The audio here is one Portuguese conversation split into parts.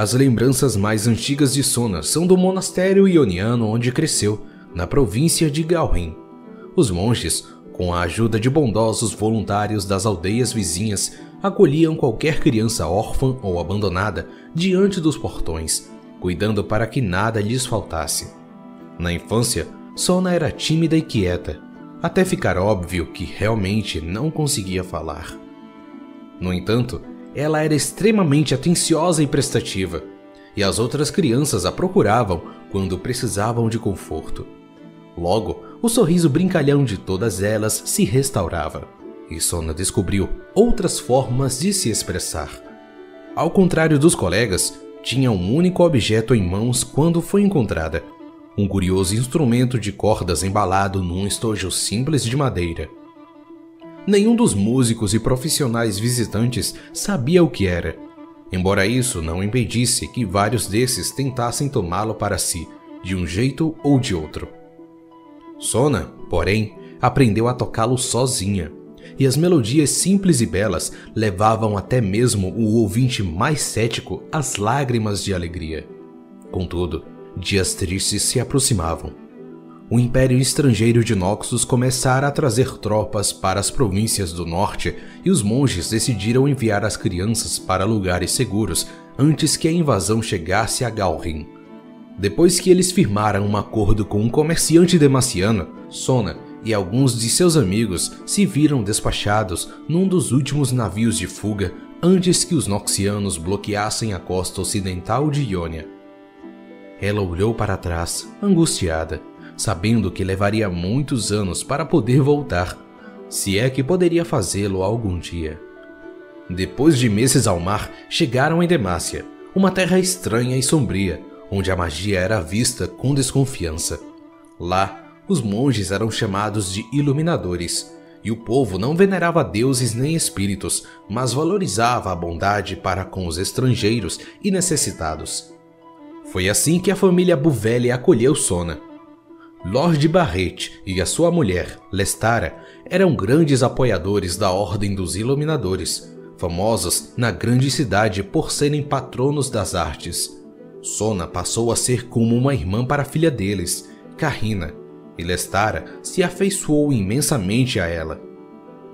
As lembranças mais antigas de Sona são do monastério ioniano onde cresceu, na província de Galrin. Os monges, com a ajuda de bondosos voluntários das aldeias vizinhas, acolhiam qualquer criança órfã ou abandonada diante dos portões, cuidando para que nada lhes faltasse. Na infância, Sona era tímida e quieta, até ficar óbvio que realmente não conseguia falar. No entanto, ela era extremamente atenciosa e prestativa, e as outras crianças a procuravam quando precisavam de conforto. Logo, o sorriso brincalhão de todas elas se restaurava, e Sona descobriu outras formas de se expressar. Ao contrário dos colegas, tinha um único objeto em mãos quando foi encontrada: um curioso instrumento de cordas embalado num estojo simples de madeira. Nenhum dos músicos e profissionais visitantes sabia o que era, embora isso não impedisse que vários desses tentassem tomá-lo para si, de um jeito ou de outro. Sona, porém, aprendeu a tocá-lo sozinha, e as melodias simples e belas levavam até mesmo o ouvinte mais cético às lágrimas de alegria. Contudo, dias tristes se aproximavam o Império Estrangeiro de Noxus começara a trazer tropas para as províncias do norte e os monges decidiram enviar as crianças para lugares seguros antes que a invasão chegasse a Galrin. Depois que eles firmaram um acordo com um comerciante demaciano, Sona e alguns de seus amigos se viram despachados num dos últimos navios de fuga antes que os noxianos bloqueassem a costa ocidental de Ionia. Ela olhou para trás, angustiada sabendo que levaria muitos anos para poder voltar, se é que poderia fazê-lo algum dia. Depois de meses ao mar, chegaram em Demácia, uma terra estranha e sombria, onde a magia era vista com desconfiança. Lá, os monges eram chamados de iluminadores, e o povo não venerava deuses nem espíritos, mas valorizava a bondade para com os estrangeiros e necessitados. Foi assim que a família Buvelli acolheu Sona, Lord Barrett e a sua mulher, Lestara, eram grandes apoiadores da Ordem dos Iluminadores, famosos na grande cidade por serem patronos das artes. Sona passou a ser como uma irmã para a filha deles, Carrina, e Lestara se afeiçoou imensamente a ela.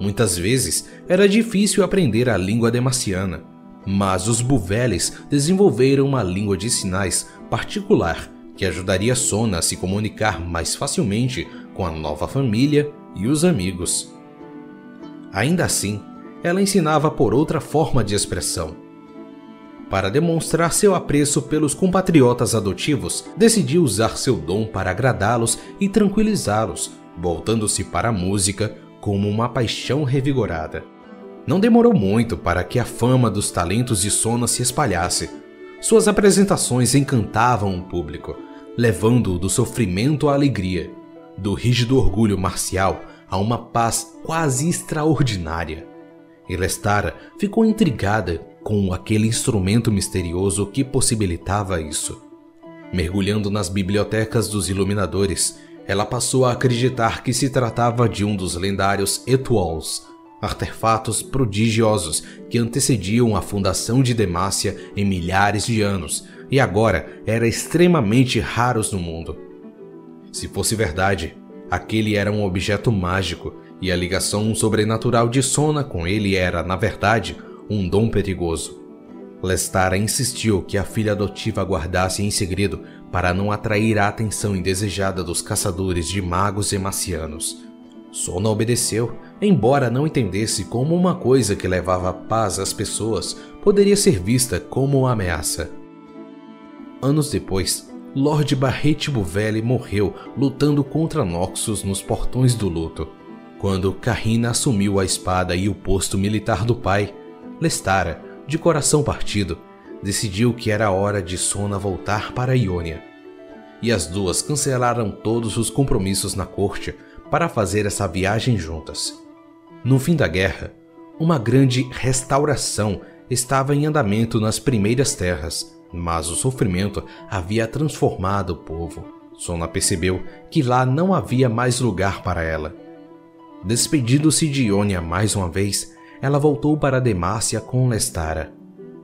Muitas vezes era difícil aprender a língua demaciana, mas os Buveles desenvolveram uma língua de sinais particular que ajudaria Sona a se comunicar mais facilmente com a nova família e os amigos. Ainda assim, ela ensinava por outra forma de expressão. Para demonstrar seu apreço pelos compatriotas adotivos, decidiu usar seu dom para agradá-los e tranquilizá-los, voltando-se para a música como uma paixão revigorada. Não demorou muito para que a fama dos talentos de Sona se espalhasse. Suas apresentações encantavam o público, levando-o do sofrimento à alegria, do rígido orgulho marcial a uma paz quase extraordinária. E Lestara ficou intrigada com aquele instrumento misterioso que possibilitava isso. Mergulhando nas bibliotecas dos iluminadores, ela passou a acreditar que se tratava de um dos lendários Etuals, artefatos prodigiosos que antecediam a fundação de Demácia em milhares de anos e agora era extremamente raros no mundo. Se fosse verdade, aquele era um objeto mágico e a ligação sobrenatural de Sona com ele era, na verdade, um dom perigoso. Lestara insistiu que a filha adotiva guardasse em segredo para não atrair a atenção indesejada dos caçadores de magos emacianos. Sona obedeceu, embora não entendesse como uma coisa que levava paz às pessoas poderia ser vista como uma ameaça. Anos depois, Lord Barrett Buvelle morreu lutando contra Noxus nos Portões do Luto. Quando Carrina assumiu a espada e o posto militar do pai, Lestara, de coração partido, decidiu que era hora de Sona voltar para Iônia. E as duas cancelaram todos os compromissos na corte para fazer essa viagem juntas. No fim da guerra, uma grande restauração estava em andamento nas primeiras terras mas o sofrimento havia transformado o povo. Sona percebeu que lá não havia mais lugar para ela. Despedindo-se de Ionia mais uma vez, ela voltou para Demácia com Lestara.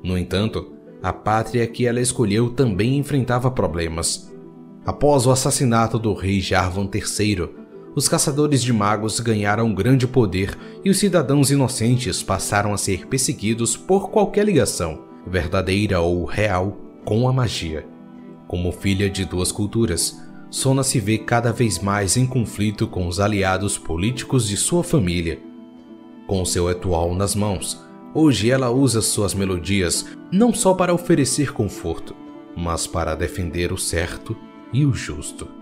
No entanto, a pátria que ela escolheu também enfrentava problemas. Após o assassinato do rei Jarvan III, os caçadores de magos ganharam grande poder e os cidadãos inocentes passaram a ser perseguidos por qualquer ligação, verdadeira ou real, com a magia. Como filha de duas culturas, Sona se vê cada vez mais em conflito com os aliados políticos de sua família. Com seu atual nas mãos, hoje ela usa suas melodias não só para oferecer conforto, mas para defender o certo e o justo.